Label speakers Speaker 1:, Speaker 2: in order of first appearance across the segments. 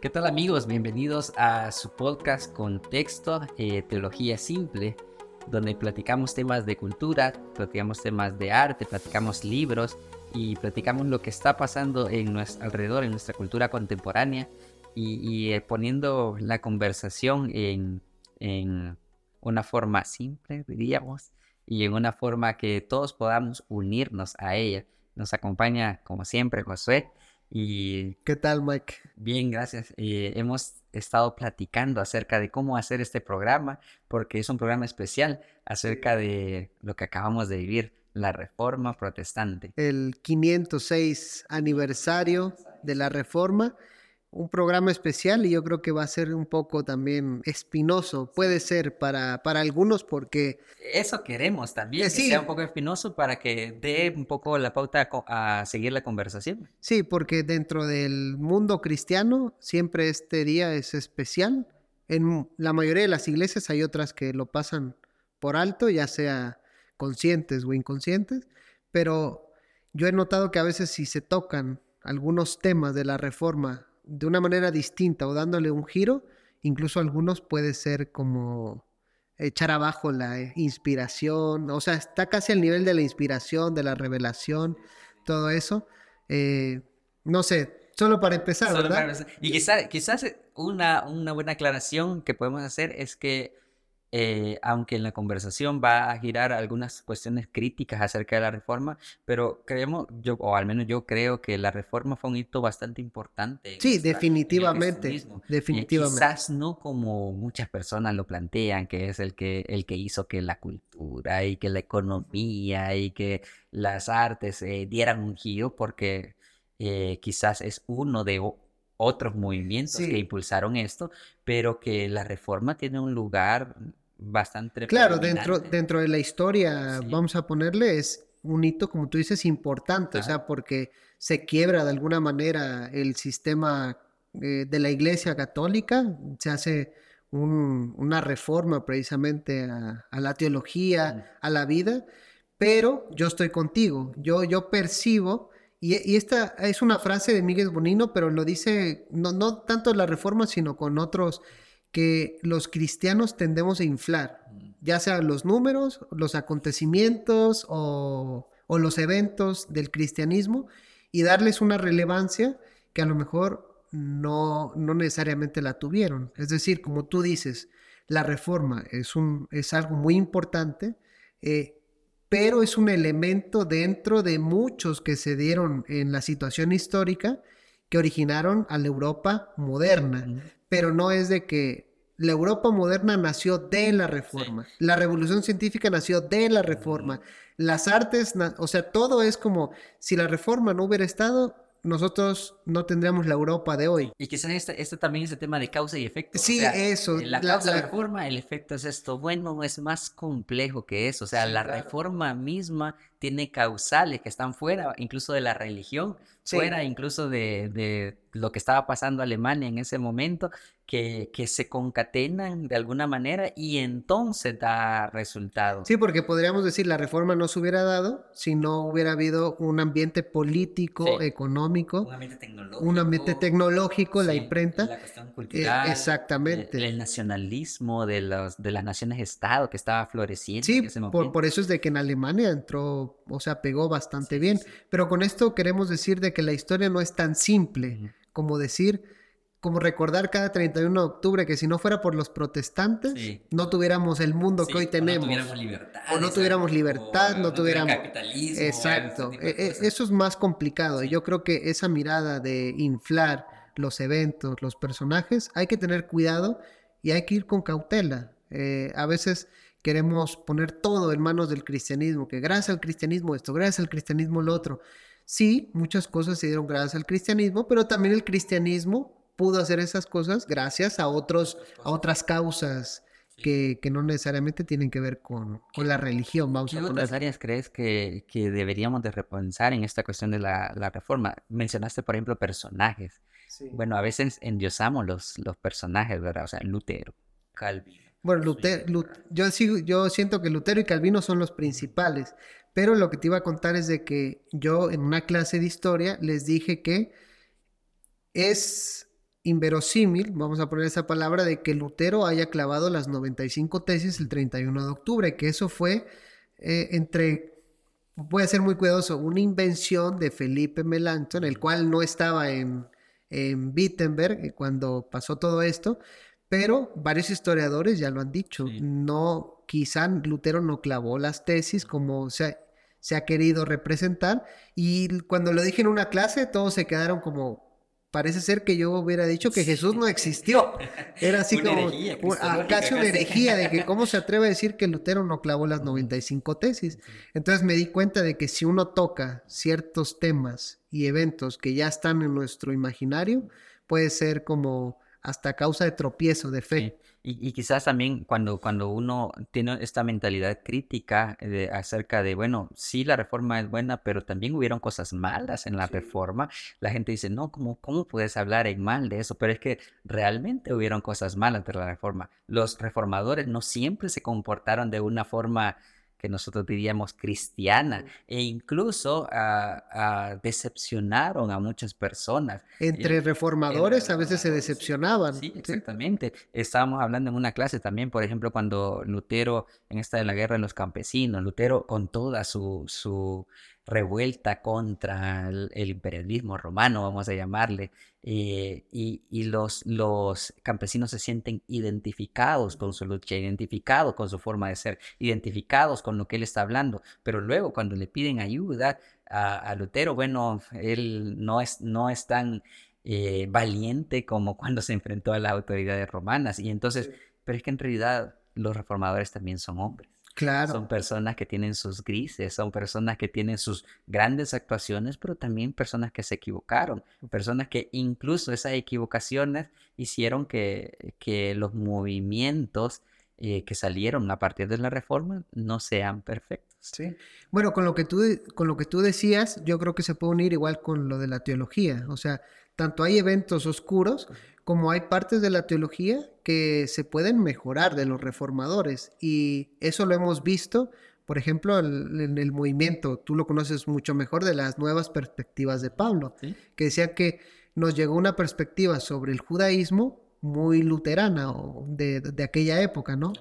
Speaker 1: ¿Qué tal amigos? Bienvenidos a su podcast Contexto eh, Teología Simple, donde platicamos temas de cultura, platicamos temas de arte, platicamos libros y platicamos lo que está pasando en nuestro alrededor, en nuestra cultura contemporánea y, eh, poniendo la conversación en, en una forma simple, diríamos, y en una forma que todos podamos unirnos a ella. Nos acompaña, como siempre, Josué. Y
Speaker 2: ¿Qué tal, Mike?
Speaker 1: Bien, gracias. Eh, hemos estado platicando acerca de cómo hacer este programa, porque es un programa especial acerca de lo que acabamos de vivir, la Reforma Protestante.
Speaker 2: El 506 aniversario de la Reforma un programa especial y yo creo que va a ser un poco también espinoso. Puede ser para, para algunos porque...
Speaker 1: Eso queremos también, que sea un poco espinoso para que dé un poco la pauta a, seguir la conversación.
Speaker 2: Sí, porque dentro del mundo cristiano siempre este día es especial. En la mayoría de las iglesias hay otras que lo pasan por alto, ya sea conscientes o inconscientes, pero yo he notado que a veces si se tocan algunos temas de la reforma de una manera distinta o dándole un giro, incluso algunos puede ser como echar abajo la inspiración, o sea, está casi al nivel de la inspiración, de la revelación, todo eso. Eh, no sé, solo para empezar, ¿verdad?
Speaker 1: Y quizás, quizás una, una buena aclaración que podemos hacer es que eh, aunque en la conversación va a girar algunas cuestiones críticas acerca de la reforma, pero creemos, yo, o al menos yo creo que la reforma fue un hito bastante importante.
Speaker 2: Sí, definitivamente, definitivamente.
Speaker 1: quizás no como muchas personas lo plantean, que es el que, el que hizo que la cultura y que la economía y que las artes eh, dieran un giro, porque eh, quizás es uno de otros movimientos que impulsaron esto, pero que la reforma tiene un lugar bastante...
Speaker 2: Claro, dentro, dentro de la historia, vamos a ponerle, es un hito, como tú dices, importante, o sea, porque se quiebra de alguna manera el sistema eh, de la Iglesia Católica, se hace una reforma precisamente a, la teología, a la vida, pero yo estoy contigo, yo, yo percibo, y, y, esta es una frase de Miguel Bonino, pero lo dice no, no tanto la reforma, sino con otros que los cristianos tendemos a inflar, ya sea los números, los acontecimientos o, los eventos del cristianismo y darles una relevancia que a lo mejor no, no necesariamente la tuvieron. Es decir, como tú dices, la reforma es, un, es algo muy importante, eh, pero es un elemento dentro de muchos que se dieron en la situación histórica que originaron a la Europa moderna pero no es de que la Europa moderna nació de la reforma, la revolución científica nació de la reforma, las artes, o sea, todo es como si la reforma no hubiera estado, nosotros no tendríamos la Europa de hoy.
Speaker 1: Y quizás este, este también es el tema de causa y efecto.
Speaker 2: Sí, eso.
Speaker 1: La, causa la, reforma, el efecto es esto. Bueno, es más complejo que eso. O sea, la reforma misma tiene causales que están fuera incluso de la religión, fuera incluso de, de, lo que estaba pasando Alemania en ese momento, que, que, se concatenan de alguna manera y entonces da resultado.
Speaker 2: Sí, porque podríamos decir la reforma no se hubiera dado si no hubiera habido un ambiente político, económico,
Speaker 1: un ambiente tecnológico,
Speaker 2: un ambiente tecnológico la imprenta.
Speaker 1: La cuestión eh, cultural.
Speaker 2: exactamente.
Speaker 1: El, nacionalismo de, los, de las naciones-estado que estaba floreciendo.
Speaker 2: Sí, por, por, eso es de que en Alemania entró, o sea, pegó bastante bien. Pero con esto queremos decir de que la historia no es tan simple como decir como recordar cada 31 de octubre que si no fuera por los protestantes, no tuviéramos el mundo que hoy tenemos. O no tuviéramos libertad. O no tuviéramos libertad, no, tuviéramos...
Speaker 1: Capitalismo.
Speaker 2: Exacto. E, e, eso es más complicado. Y yo creo que esa mirada de inflar los eventos, los personajes, hay que tener cuidado y hay que ir con cautela. Eh, a veces queremos poner todo en manos del cristianismo, que gracias al cristianismo esto, gracias al cristianismo lo otro. Sí, muchas cosas se dieron gracias al cristianismo, pero también el cristianismo pudo hacer esas cosas gracias a, otros, a otras causas que, que, no necesariamente tienen que ver con, con la religión. Vamos
Speaker 1: ¿Qué otras áreas crees que, que, deberíamos de repensar en esta cuestión de la, la reforma? Mencionaste, por ejemplo, personajes. Bueno, a veces endiosamos los, los personajes, ¿verdad? O sea, Lutero, Calvino.
Speaker 2: Bueno, Lutero, yo, sigo, yo siento que Lutero y Calvino son los principales, Pero lo que te iba a contar es de que yo en una clase de historia les dije que es inverosímil, vamos a poner esa palabra, de que Lutero haya clavado las 95 tesis el 31 de octubre, que eso fue eh, entre, voy a ser muy cuidadoso, una invención de Felipe Melanchthon, el cual no estaba en, en Wittenberg eh, cuando pasó todo esto, pero varios historiadores ya lo han dicho, no, quizá Lutero no clavó las tesis como se, se ha querido representar, y cuando lo dije en una clase todos se quedaron como parece ser que yo hubiera dicho que Jesús no existió. Era así como casi una herejía de que cómo se atreve a decir que Lutero no clavó las 95 tesis. Entonces me di cuenta de que si uno toca ciertos temas y eventos que ya están en nuestro imaginario, puede ser como hasta causa de tropiezo de fe.
Speaker 1: Y, quizás también cuando, cuando uno tiene esta mentalidad crítica de, acerca de, bueno, sí, la reforma es buena, pero también hubieron cosas malas en la reforma, la gente dice, no, ¿cómo, ¿cómo puedes hablar en mal de eso? Pero es que realmente hubieron cosas malas de la reforma. Los reformadores no siempre se comportaron de una forma que nosotros diríamos cristiana, e incluso ah, ah, decepcionaron a muchas personas.
Speaker 2: Entre reformadores a veces se decepcionaban.
Speaker 1: Sí, exactamente. Estábamos hablando en una clase también, por ejemplo, cuando Lutero, en esta de la guerra de los campesinos, Lutero con toda su, su revuelta contra el, imperialismo romano, vamos a llamarle, eh, y, los, los, campesinos se sienten identificados con su lucha, identificados con su forma de ser, identificados con lo que él está hablando, pero luego cuando le piden ayuda a, Lutero, bueno, él no es, no es tan eh, valiente como cuando se enfrentó a las autoridades romanas, y entonces, pero es que en realidad los reformadores también son hombres.
Speaker 2: Claro.
Speaker 1: Son personas que tienen sus grises, son personas que tienen sus grandes actuaciones, pero también personas que se equivocaron, personas que incluso esas equivocaciones hicieron que, que los movimientos eh, que salieron a partir de la reforma no sean perfectos.
Speaker 2: Sí. Bueno, con lo que tú con lo que tú decías, yo creo que se puede unir igual con lo de la teología, o sea, tanto hay eventos oscuros como hay partes de la teología que se pueden mejorar de los reformadores. Y eso lo hemos visto, por ejemplo, en el movimiento, tú lo conoces mucho mejor, de las nuevas perspectivas de Pablo, que decía que nos llegó una perspectiva sobre el judaísmo muy luterana de, de aquella época, ¿no?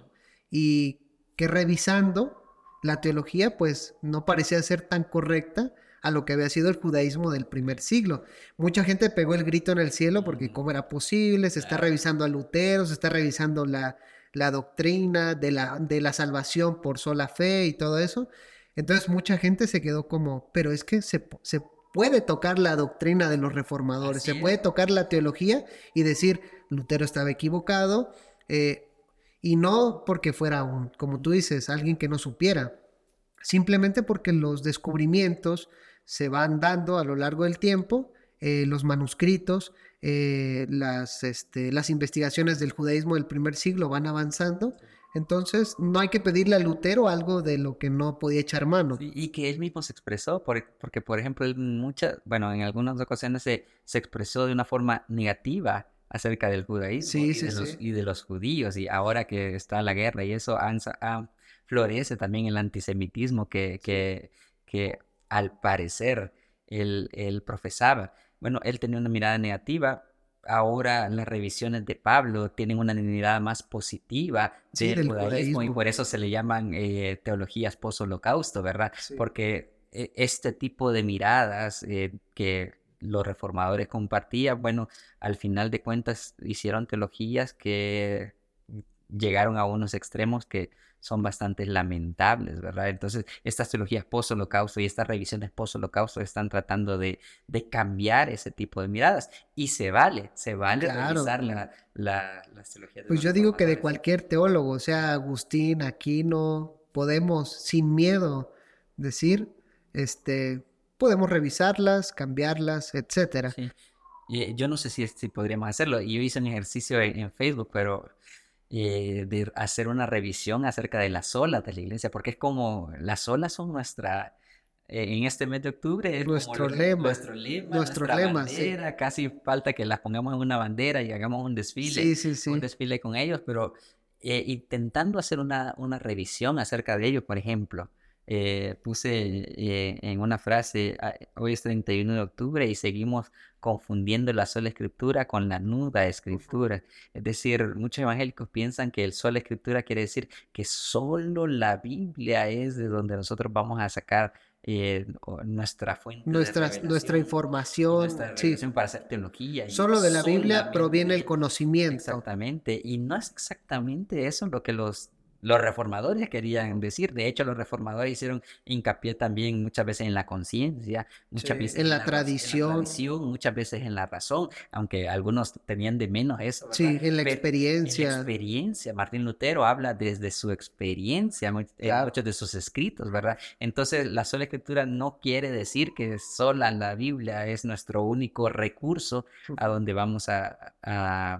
Speaker 2: Y que revisando la teología, pues no parecía ser tan correcta a lo que había sido el judaísmo del primer siglo. Mucha gente pegó el grito en el cielo porque cómo era posible, se está revisando a Lutero, se está revisando la, la doctrina de la, de la salvación por sola fe y todo eso. Entonces mucha gente se quedó como, pero es que se, se puede tocar la doctrina de los reformadores, se puede tocar la teología y decir, Lutero estaba equivocado, eh, y no porque fuera un, como tú dices, alguien que no supiera, simplemente porque los descubrimientos, se van dando a lo largo del tiempo, eh, los manuscritos, eh, las, este, las investigaciones del judaísmo del primer siglo van avanzando. Entonces, no hay que pedirle a Lutero algo de lo que no podía echar mano.
Speaker 1: y que él mismo se expresó, porque, por ejemplo, él muchas, bueno, en algunas ocasiones se, se expresó de una forma negativa acerca del judaísmo y, de los, y, de los, judíos. Y ahora que está la guerra y eso, florece también el antisemitismo que, que, que al parecer él, profesaba. Bueno, él tenía una mirada negativa, ahora las revisiones de Pablo tienen una mirada más positiva del, judaísmo, y por eso se le llaman eh, teologías post-holocausto, ¿verdad? Porque eh, este tipo de miradas eh, que los reformadores compartían, bueno, al final de cuentas hicieron teologías que llegaron a unos extremos que son bastante lamentables, ¿verdad? Entonces, estas teologías post-holocausto y estas revisiones post-holocausto están tratando de, de, cambiar ese tipo de miradas. Y se vale, se vale revisar la, la, las teologías.
Speaker 2: pues yo digo que de cualquier teólogo, sea Agustín, Aquino, podemos sin miedo decir, este, podemos revisarlas, cambiarlas, etcétera. Sí.
Speaker 1: Y yo no sé si, si podríamos hacerlo. Yo hice un ejercicio en Facebook, pero eh, de hacer una revisión acerca de las olas de la iglesia, porque es como las olas son nuestra, eh, en este mes de octubre, es
Speaker 2: nuestro, lema,
Speaker 1: nuestro lema, nuestro lema, bandera, casi falta que las pongamos en una bandera y hagamos un desfile, un desfile con ellos, pero eh, intentando hacer una, una revisión acerca de ellos, por ejemplo, eh, puse eh, en una frase, ah, hoy es 31 de octubre y seguimos confundiendo la sola escritura con la nuda escritura. Es decir, muchos evangélicos piensan que el sola escritura quiere decir que solo la Biblia es de donde nosotros vamos a sacar eh, nuestra fuente.
Speaker 2: Nuestra, nuestra información.
Speaker 1: Nuestra sí. para hacer teología.
Speaker 2: Solo de la Biblia proviene el conocimiento.
Speaker 1: Exactamente. Y no es exactamente eso lo que los los reformadores querían decir. De hecho, los reformadores hicieron hincapié también muchas veces en la conciencia, muchas veces
Speaker 2: en, la, tradición.
Speaker 1: muchas veces en la razón, aunque algunos tenían de menos eso.
Speaker 2: Sí, en la experiencia. En
Speaker 1: la experiencia. Martín Lutero habla desde su experiencia, en muchos de sus escritos, ¿verdad? Entonces, la sola escritura no quiere decir que sola la Biblia es nuestro único recurso a donde vamos a a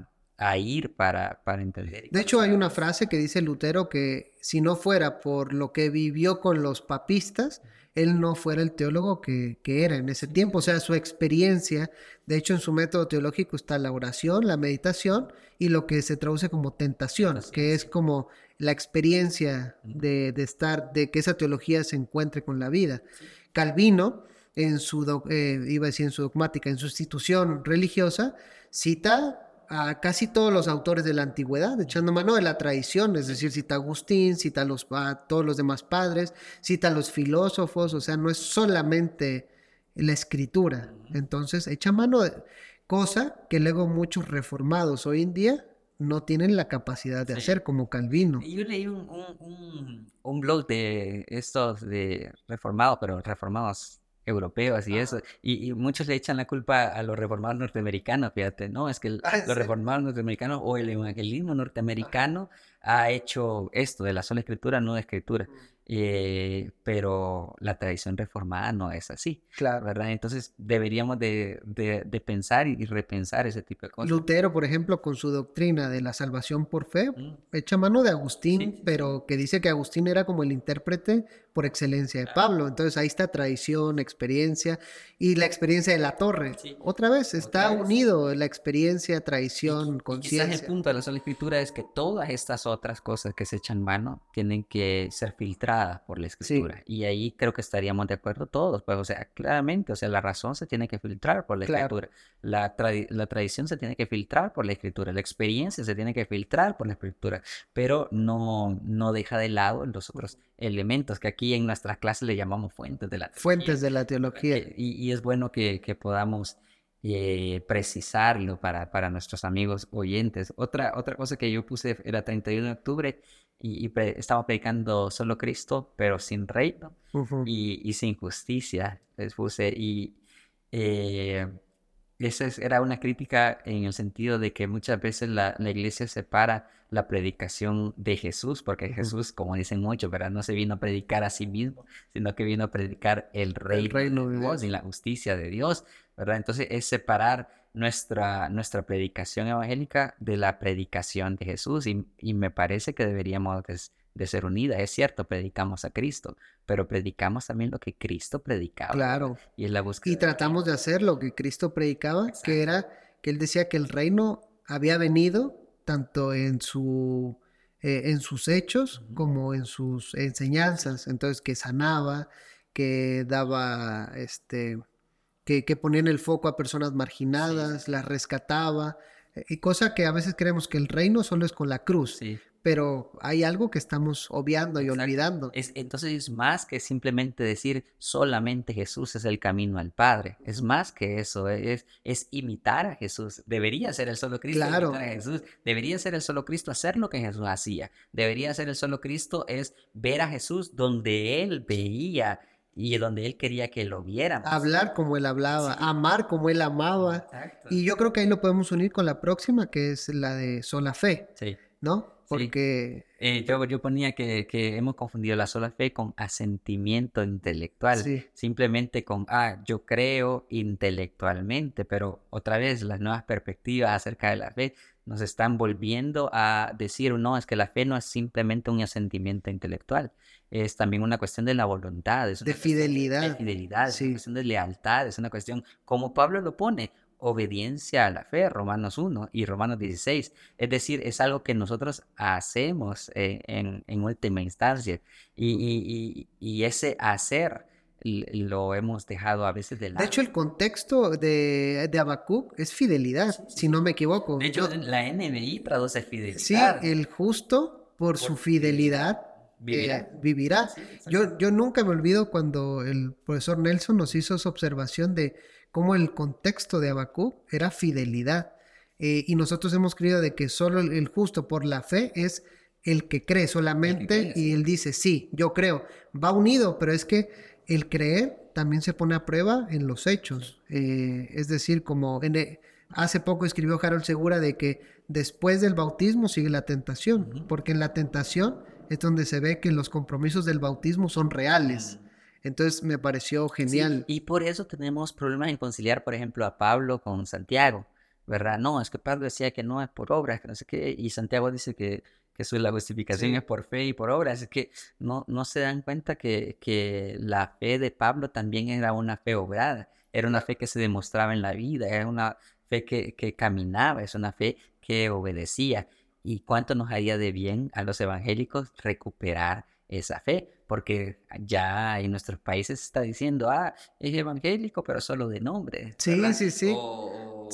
Speaker 1: ir para, para entender.
Speaker 2: De hecho, hay una frase que dice Lutero que si no fuera por lo que vivió con los papistas, él no fuera el teólogo que, era en ese tiempo. O sea, su experiencia, de hecho, en su método teológico está la oración, la meditación y lo que se traduce como tentación, que es como la experiencia de, estar, de que esa teología se encuentre con la vida. Calvino, en su, eh, iba a decir en su dogmática, en su institución religiosa, cita a casi todos los autores de la antigüedad, echando mano de la tradición, es decir, cita a Agustín, cita a, los, todos los demás padres, cita a los filósofos, o sea, no es solamente la escritura. Entonces, echa mano de cosa que luego muchos reformados hoy en día no tienen la capacidad de hacer, como Calvino.
Speaker 1: Yo leí un, un, un blog de estos de reformados, pero reformados europeos y eso. Y, muchos le echan la culpa a los reformados norteamericanos, fíjate, ¿no? Es que ah, los reformados norteamericanos o el evangelismo norteamericano ha hecho esto de la sola escritura, no de escritura. Eh, pero la tradición reformada no es así.
Speaker 2: Claro.
Speaker 1: ¿Verdad? Entonces deberíamos de, de, pensar y repensar ese tipo de cosas.
Speaker 2: Lutero, por ejemplo, con su doctrina de la salvación por fe, mm. echa mano de Agustín, pero que dice que Agustín era como el intérprete por excelencia de Pablo. Entonces ahí está tradición, experiencia y la experiencia de la torre. Otra vez, está unido la experiencia, tradición, conciencia.
Speaker 1: Quizás el punto de la sola escritura es que todas estas otras cosas que se echan mano tienen que ser filtradas por la escritura. Y ahí creo que estaríamos de acuerdo todos, pues, o sea, claramente, o sea, la razón se tiene que filtrar por la escritura, la, la tradición se tiene que filtrar por la escritura, la experiencia se tiene que filtrar por la escritura, pero no, no deja de lado los otros elementos que aquí en nuestras clases le llamamos fuentes de la
Speaker 2: teología. Fuentes de la teología.
Speaker 1: Eh, y, es bueno que, que podamos... Eh, precisarlo para, para nuestros amigos oyentes. Otra, otra cosa que yo puse era 31 de octubre y, estaba predicando solo Cristo, pero sin reino y, sin justicia. Les puse, y eh, esa era una crítica en el sentido de que muchas veces la, iglesia separa la predicación de Jesús, porque Jesús, como dicen muchos, ¿verdad? no se vino a predicar a sí mismo, sino que vino a predicar el reino, de Dios y la justicia de Dios, ¿verdad? Entonces es separar nuestra, nuestra predicación evangélica de la predicación de Jesús y, me parece que deberíamos de, ser unida. Es cierto, predicamos a Cristo, pero predicamos también lo que Cristo predicaba.
Speaker 2: Claro.
Speaker 1: Y, la
Speaker 2: y tratamos de hacer lo que Cristo predicaba, que era que él decía que el reino había venido tanto en su eh, en sus hechos como en sus enseñanzas, entonces que sanaba, que daba este que, que ponían el foco a personas marginadas, las rescataba, eh, y cosa que a veces creemos que el reino solo es con la cruz, pero hay algo que estamos obviando y olvidando.
Speaker 1: Es, entonces es más que simplemente decir solamente Jesús es el camino al Padre, es más que eso, es, es imitar a Jesús, debería ser el solo Cristo
Speaker 2: claro.
Speaker 1: Jesús, debería ser el solo Cristo hacer lo que Jesús hacía, debería ser el solo Cristo es ver a Jesús donde él veía y donde él quería que lo vieran.
Speaker 2: Hablar como él hablaba, amar como él amaba. Y yo creo que ahí lo podemos unir con la próxima, que es la de sola fe.
Speaker 1: Sí.
Speaker 2: ¿No? Porque...
Speaker 1: Eh, yo, yo, ponía que, que, hemos confundido la sola fe con asentimiento intelectual. Simplemente con, ah, yo creo intelectualmente, pero otra vez las nuevas perspectivas acerca de la fe nos están volviendo a decir, no, es que la fe no es simplemente un asentimiento intelectual, es también una cuestión de la voluntad, es
Speaker 2: de fidelidad.
Speaker 1: De fidelidad, es una cuestión de lealtad, es una cuestión, como Pablo lo pone, obediencia a la fe, Romanos 1 y Romanos 16. Es decir, es algo que nosotros hacemos eh, en, última instancia. Y, ese hacer lo hemos dejado a veces de lado.
Speaker 2: De hecho, el contexto de, de Habacuc es fidelidad, si no me equivoco.
Speaker 1: De hecho, la NBI traduce fidelidad.
Speaker 2: Sí, el justo por, su fidelidad. vivirá. Eh, yo, yo nunca me olvido cuando el profesor Nelson nos hizo esa observación de cómo el contexto de Habacuc era fidelidad. Eh, y nosotros hemos creído de que solo el, justo por la fe es el que cree solamente y él dice, sí, yo creo. Va unido, pero es que el creer también se pone a prueba en los hechos. Eh, es decir, como e, hace poco escribió Harold Segura de que después del bautismo sigue la tentación, porque en la tentación es donde se ve que los compromisos del bautismo son reales. Entonces me pareció genial.
Speaker 1: y por eso tenemos problemas en conciliar, por ejemplo, a Pablo con Santiago, ¿verdad? No, es que Pablo decía que no es por obras, que no sé qué, y Santiago dice que, que eso, la justificación es por fe y por obras. Es que no, no se dan cuenta que, que la fe de Pablo también era una fe obrada, era una fe que se demostraba en la vida, era una fe que, que caminaba, es una fe que obedecía. ¿Y cuánto nos haría de bien a los evangélicos recuperar esa fe? Porque ya en nuestros países se está diciendo, ah, es evangélico, pero solo de nombre.
Speaker 2: Sí, sí, sí.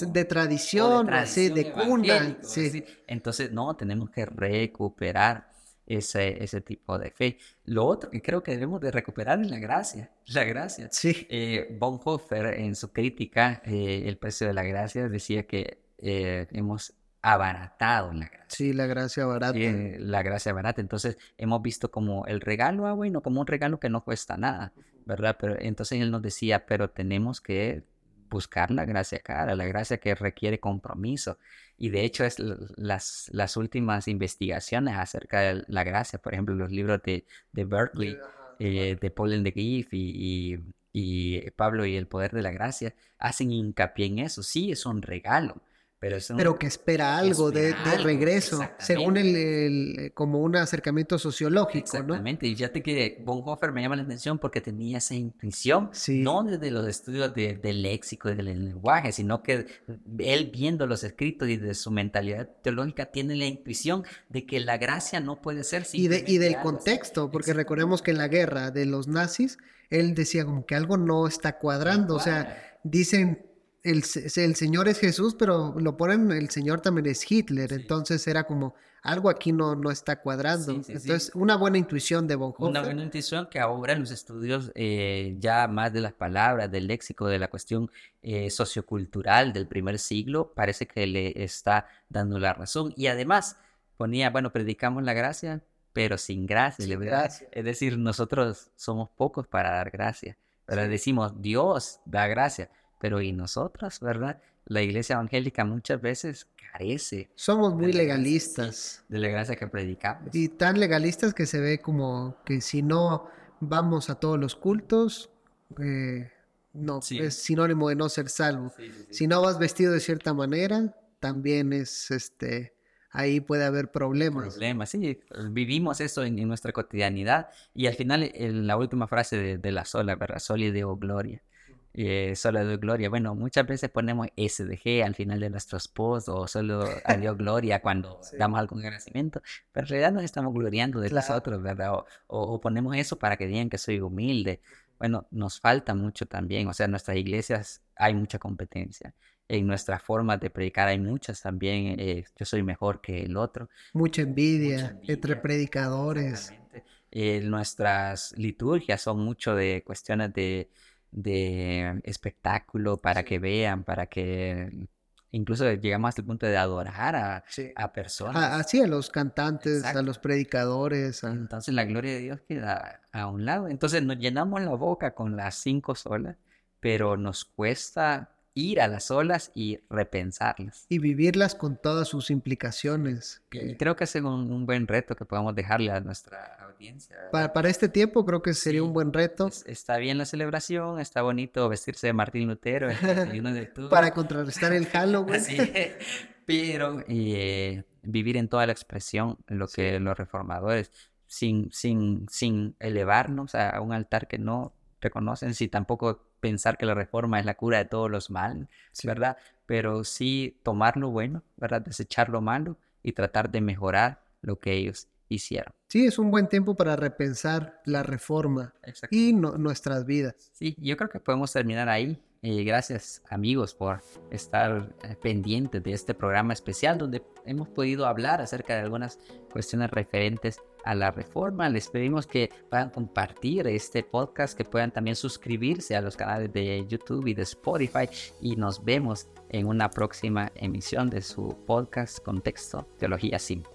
Speaker 2: de tradición, sí, de cuna. Sí.
Speaker 1: Entonces, no, tenemos que recuperar ese, ese tipo de fe. Lo otro que creo que debemos de recuperar es la gracia. La gracia.
Speaker 2: Sí.
Speaker 1: Eh, Bonhoeffer, en su crítica, eh, El precio de la gracia, decía que eh, hemos abaratado la gracia.
Speaker 2: Sí, la gracia barata.
Speaker 1: la gracia barata. Entonces hemos visto como el regalo, ah, bueno, como un regalo que no cuesta nada, ¿verdad? Pero entonces él nos decía, pero tenemos que buscar la gracia cara, la gracia que requiere compromiso. Y de hecho es las, las últimas investigaciones acerca de la gracia, por ejemplo, los libros de, de Berkeley, eh, de Paul de Giff y, y, y Pablo y el poder de la gracia, hacen hincapié en eso. Sí, es un regalo, pero,
Speaker 2: que espera algo de, regreso, según el, como un acercamiento sociológico,
Speaker 1: exactamente. y ya te que Bonhoeffer me llama la atención porque tenía esa intuición, no desde los estudios del léxico y del lenguaje, sino que él viendo los escritos y de su mentalidad teológica tiene la intuición de que la gracia no puede ser
Speaker 2: y, de, y del contexto, porque recordemos que en la guerra de los nazis, él decía como que algo no está cuadrando, o sea, dicen el, el, Señor es Jesús, pero lo ponen, el Señor también es Hitler, entonces era como, algo aquí no, no está cuadrando. entonces, una buena intuición de Bonhoeffer.
Speaker 1: Una buena intuición que ahora en los estudios eh, ya más de las palabras, del léxico, de la cuestión eh, sociocultural del primer siglo, parece que le está dando la razón. Y además ponía, bueno, predicamos la gracia, pero sin gracia. gracia. Es decir, nosotros somos pocos para dar gracia. Pero decimos, Dios da gracia pero ¿y nosotros, verdad? La iglesia evangélica muchas veces carece.
Speaker 2: Somos muy legalistas.
Speaker 1: De la gracia que predicamos.
Speaker 2: Y tan legalistas que se ve como que si no vamos a todos los cultos, eh, no, es sinónimo de no ser salvo. si no vas vestido de cierta manera, también es este ahí puede haber problemas.
Speaker 1: Problemas, sí, vivimos eso en, nuestra cotidianidad y al final en la última frase de, de la sola, ¿verdad? Soli Deo Gloria eh, solo doy gloria. Bueno, muchas veces ponemos SDG al final de nuestros posts o solo a Dios gloria cuando damos algún agradecimiento, pero en realidad nos estamos gloriando de nosotros, ¿verdad? O, ponemos eso para que digan que soy humilde. Bueno, nos falta mucho también, o sea, en nuestras iglesias hay mucha competencia. En nuestra forma de predicar hay muchas también, eh, yo soy mejor que el otro.
Speaker 2: Mucha envidia, entre predicadores.
Speaker 1: Eh, nuestras liturgias son mucho de cuestiones de de espectáculo para que vean, para que incluso llegamos hasta el punto de adorar a, a personas.
Speaker 2: Así, a los cantantes, a los predicadores.
Speaker 1: Entonces la gloria de Dios queda a un lado. Entonces nos llenamos la boca con las cinco solas, pero nos cuesta ir a las olas y repensarlas.
Speaker 2: Y vivirlas con todas sus implicaciones.
Speaker 1: creo que es un, buen reto que podamos dejarle a nuestra audiencia.
Speaker 2: Para, este tiempo creo que sería un buen reto.
Speaker 1: está bien la celebración, está bonito vestirse de Martín Lutero.
Speaker 2: para contrarrestar el Halloween.
Speaker 1: pero eh, vivir en toda la expresión, lo que los reformadores, sin, sin, sin elevarnos a un altar que no reconocen, si tampoco pensar que la reforma es la cura de todos los males, ¿verdad? Pero sí tomar lo bueno, ¿verdad? Desechar lo malo y tratar de mejorar lo que ellos hicieron.
Speaker 2: Sí, es un buen tiempo para repensar la reforma y nuestras vidas.
Speaker 1: Sí, yo creo que podemos terminar ahí. Eh, gracias amigos por estar eh, pendientes de este programa especial donde hemos podido hablar acerca de algunas cuestiones referentes a la reforma. Les pedimos que puedan compartir este podcast, que puedan también suscribirse a los canales de YouTube y de Spotify y nos vemos en una próxima emisión de su podcast Contexto Teología Simple.